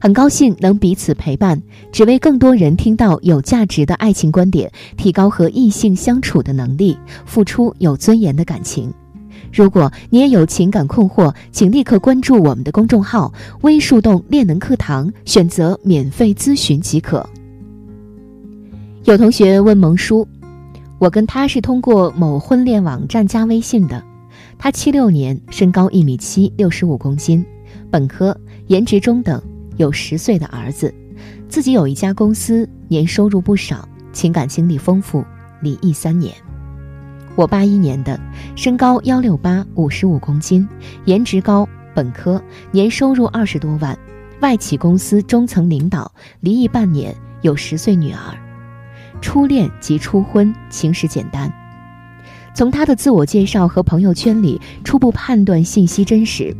很高兴能彼此陪伴，只为更多人听到有价值的爱情观点，提高和异性相处的能力，付出有尊严的感情。如果你也有情感困惑，请立刻关注我们的公众号“微树洞恋能课堂”，选择免费咨询即可。有同学问萌叔：“我跟他是通过某婚恋网站加微信的，他七六年，身高一米七，六十五公斤，本科，颜值中等。”有十岁的儿子，自己有一家公司，年收入不少，情感经历丰富，离异三年。我八一年的，身高幺六八，五十五公斤，颜值高，本科，年收入二十多万，外企公司中层领导，离异半年，有十岁女儿。初恋及初婚，情史简单。从他的自我介绍和朋友圈里初步判断信息真实。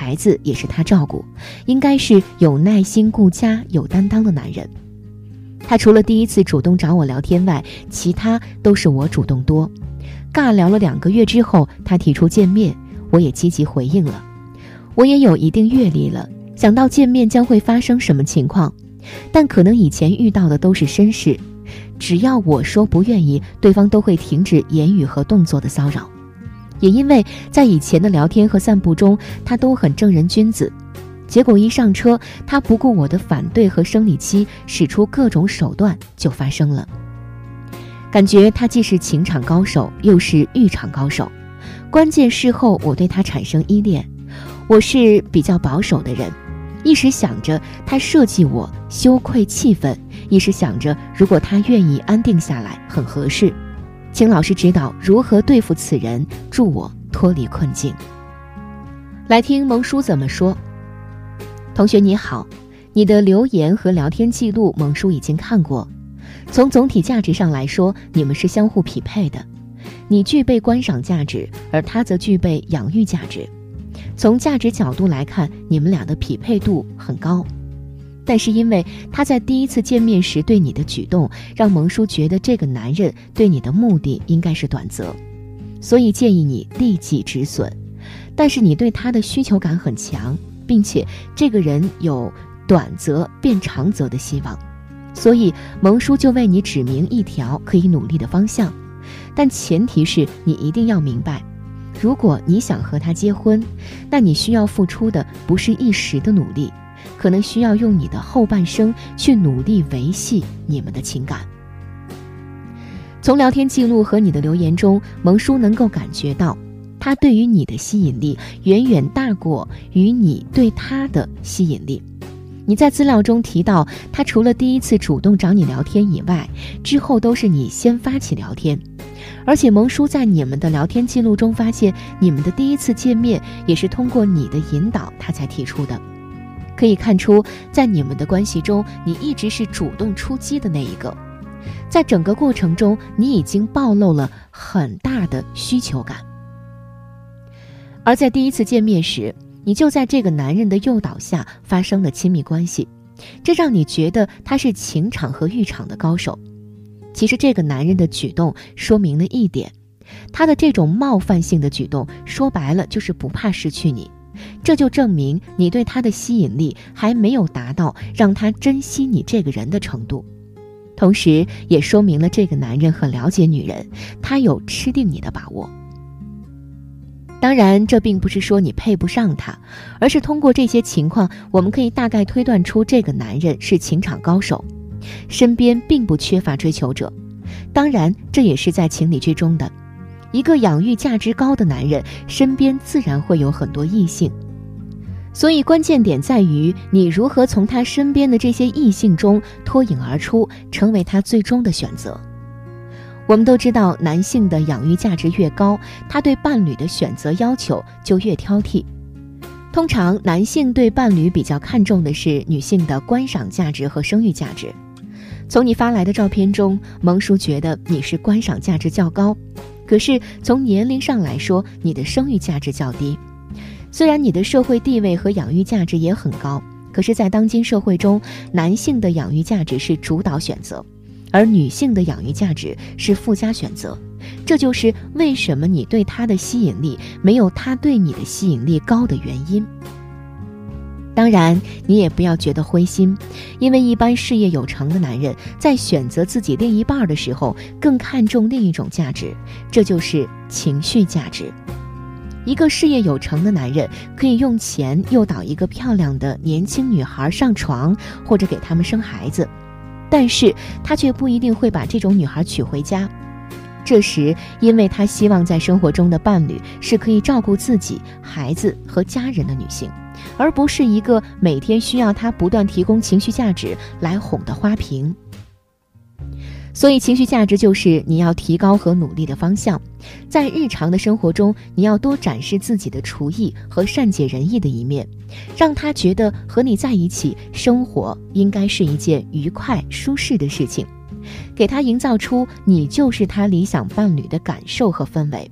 孩子也是他照顾，应该是有耐心、顾家、有担当的男人。他除了第一次主动找我聊天外，其他都是我主动多。尬聊了两个月之后，他提出见面，我也积极回应了。我也有一定阅历了，想到见面将会发生什么情况，但可能以前遇到的都是绅士，只要我说不愿意，对方都会停止言语和动作的骚扰。也因为在以前的聊天和散步中，他都很正人君子，结果一上车，他不顾我的反对和生理期，使出各种手段，就发生了。感觉他既是情场高手，又是欲场高手。关键事后，我对他产生依恋。我是比较保守的人，一时想着他设计我，羞愧气愤；一时想着如果他愿意安定下来，很合适。请老师指导如何对付此人，助我脱离困境。来听萌叔怎么说。同学你好，你的留言和聊天记录萌叔已经看过。从总体价值上来说，你们是相互匹配的。你具备观赏价值，而他则具备养育价值。从价值角度来看，你们俩的匹配度很高。但是因为他在第一次见面时对你的举动，让萌叔觉得这个男人对你的目的应该是短则，所以建议你立即止损。但是你对他的需求感很强，并且这个人有短则变长则的希望，所以萌叔就为你指明一条可以努力的方向。但前提是你一定要明白，如果你想和他结婚，那你需要付出的不是一时的努力。可能需要用你的后半生去努力维系你们的情感。从聊天记录和你的留言中，萌叔能够感觉到，他对于你的吸引力远远大过于你对他的吸引力。你在资料中提到，他除了第一次主动找你聊天以外，之后都是你先发起聊天，而且萌叔在你们的聊天记录中发现，你们的第一次见面也是通过你的引导，他才提出的。可以看出，在你们的关系中，你一直是主动出击的那一个。在整个过程中，你已经暴露了很大的需求感。而在第一次见面时，你就在这个男人的诱导下发生了亲密关系，这让你觉得他是情场和欲场的高手。其实，这个男人的举动说明了一点：他的这种冒犯性的举动，说白了就是不怕失去你。这就证明你对他的吸引力还没有达到让他珍惜你这个人的程度，同时也说明了这个男人很了解女人，他有吃定你的把握。当然，这并不是说你配不上他，而是通过这些情况，我们可以大概推断出这个男人是情场高手，身边并不缺乏追求者。当然，这也是在情理之中的。一个养育价值高的男人，身边自然会有很多异性。所以，关键点在于你如何从他身边的这些异性中脱颖而出，成为他最终的选择。我们都知道，男性的养育价值越高，他对伴侣的选择要求就越挑剔。通常，男性对伴侣比较看重的是女性的观赏价值和生育价值。从你发来的照片中，萌叔觉得你是观赏价值较高，可是从年龄上来说，你的生育价值较低。虽然你的社会地位和养育价值也很高，可是，在当今社会中，男性的养育价值是主导选择。而女性的养育价值是附加选择，这就是为什么你对他的吸引力没有他对你的吸引力高的原因。当然，你也不要觉得灰心，因为一般事业有成的男人在选择自己另一半的时候，更看重另一种价值，这就是情绪价值。一个事业有成的男人可以用钱诱导一个漂亮的年轻女孩上床，或者给他们生孩子。但是他却不一定会把这种女孩娶回家。这时，因为他希望在生活中的伴侣是可以照顾自己、孩子和家人的女性，而不是一个每天需要他不断提供情绪价值来哄的花瓶。所以，情绪价值就是你要提高和努力的方向。在日常的生活中，你要多展示自己的厨艺和善解人意的一面，让他觉得和你在一起生活应该是一件愉快舒适的事情，给他营造出你就是他理想伴侣的感受和氛围。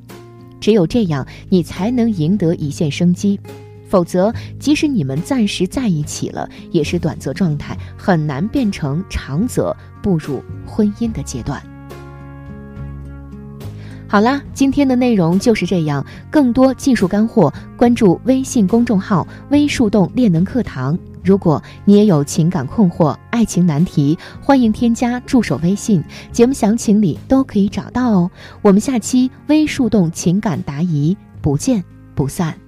只有这样，你才能赢得一线生机。否则，即使你们暂时在一起了，也是短则状态，很难变成长则步入婚姻的阶段。好啦，今天的内容就是这样。更多技术干货，关注微信公众号“微树洞练能课堂”。如果你也有情感困惑、爱情难题，欢迎添加助手微信，节目详情里都可以找到哦。我们下期微树洞情感答疑，不见不散。